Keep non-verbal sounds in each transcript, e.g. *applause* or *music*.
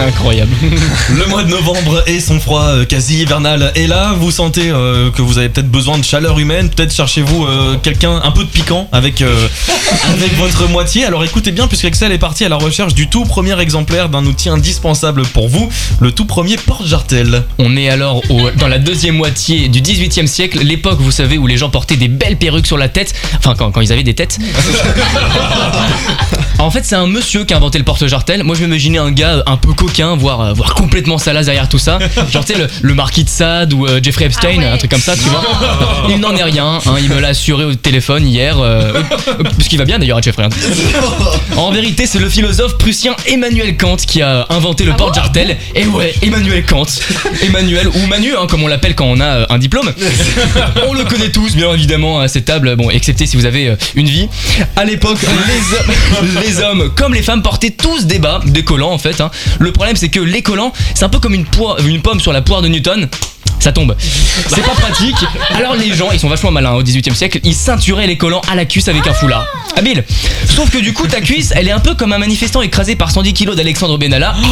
Incroyable. *laughs* Le mois de novembre et son froid euh, quasi hivernal est là. Vous sentez euh, que vous avez peut-être besoin de chaleur humaine. Peut-être cherchez-vous euh, quelqu'un un peu de piquant avec, euh, *laughs* avec votre moitié. Alors écoutez bien, puisque Excel est parti à la recherche du tout premier exemplaire d'un outil indispensable pour vous, le tout premier porte-jartel. On est alors au- dans la deuxième moitié du 18e siècle, l'époque, vous savez, où les gens portaient des belles perruques sur la tête. Enfin, quand, quand ils avaient des têtes. *laughs* en fait, c'est un monsieur qui a inventé le porte-jartel. Moi, je m'imaginais un gars un peu coquin, voire, euh, voire complètement salace derrière tout ça. *laughs* Genre, tu sais, le, le marquis de Sade ou euh, Jeffrey Epstein, Ah ouais. un truc comme ça, tu vois. Il n'en est rien. hein, il me l'a assuré au téléphone hier. euh, puisqu'il va bien d'ailleurs à Jeffrey. hein. *laughs* En vérité, c'est le philosophe prussien Emmanuel Kant qui a inventé le Ah porte-jartel. Et ouais, Emmanuel Kant. Emmanuel ou Manu, hein, comme on l'appelle quand on a euh, un diplôme. *laughs* On le connaît tous, bien évidemment, à cette table. Bon, excepté si vous avez euh, une vie. À l'époque, les, hommes- les hommes comme les femmes portaient tous des bas, des collants en fait. hein. Le problème, c'est que les collants, c'est un peu comme une, pomme sur la poire de Newton. Ça tombe. C'est pas pratique. Alors les gens, ils sont vachement malins hein, au 18 e siècle, ils ceinturaient les collants à la cuisse avec un foulard. Habile. Sauf que du coup, ta cuisse, elle est un peu comme un manifestant écrasé par 110 kilos d'Alexandre Benalla. *laughs*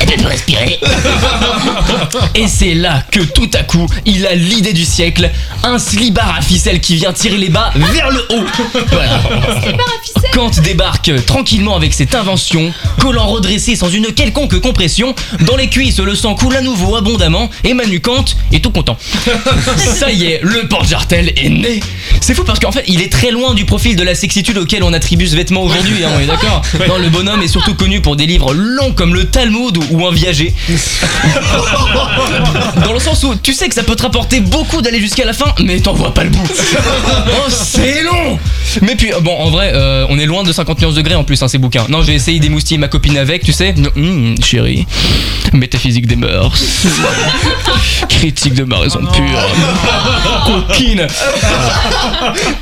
Elle peut plus respirer. *laughs* Et c'est là que tout à coup, il a l'idée du siècle, un slibard à ficelle qui vient tirer les bas vers le haut. Voilà. Kant débarque tranquillement avec cette invention, collant redressé sans une quelconque compression. Dans les cuisses, le sang coule à nouveau abondamment et Manu Kant est tout content. *laughs* Ça y est, le porte-jartel est né. C'est fou parce qu'en fait, il est très loin du profil de la sexitude auquel on attribue ce vêtement aujourd'hui, hein, on est d'accord Non, le bonhomme est surtout connu pour des livres longs comme le Talmud ou un viager. *laughs* Dans le sens où tu sais que ça peut te rapporter beaucoup d'aller jusqu'à la fin, mais t'en vois pas le bout. *laughs* Oh, c'est long Mais puis, bon, en vrai, euh, on est loin de 51 degrés en plus, hein, ces bouquins. Non, j'ai essayé d'émoustiller ma copine avec, tu sais. Hum, chérie, métaphysique des mœurs. *laughs* Critique de ma raison pure. *laughs* Coquine.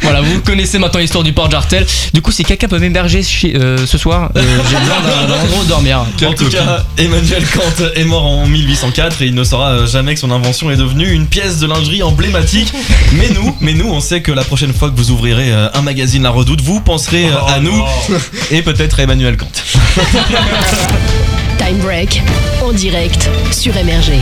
Voilà, vous connaissez maintenant l'histoire du porte-jartel. Du coup, si quelqu'un peut m'héberger chez- euh, ce soir, euh, j'ai besoin d'un endroit où dormir. En tout cas, Emmanuel Kant est mort en 1804 et il ne saura jamais que son invention est devenue une pièce de lingerie emblématique. Mais nous, mais nous, on sait que la prochaine fois que vous ouvrirez euh, un magazine La Redoute, vous penserez à nous et peut-être à Emmanuel Kant. Time Break en direct sur Énergie.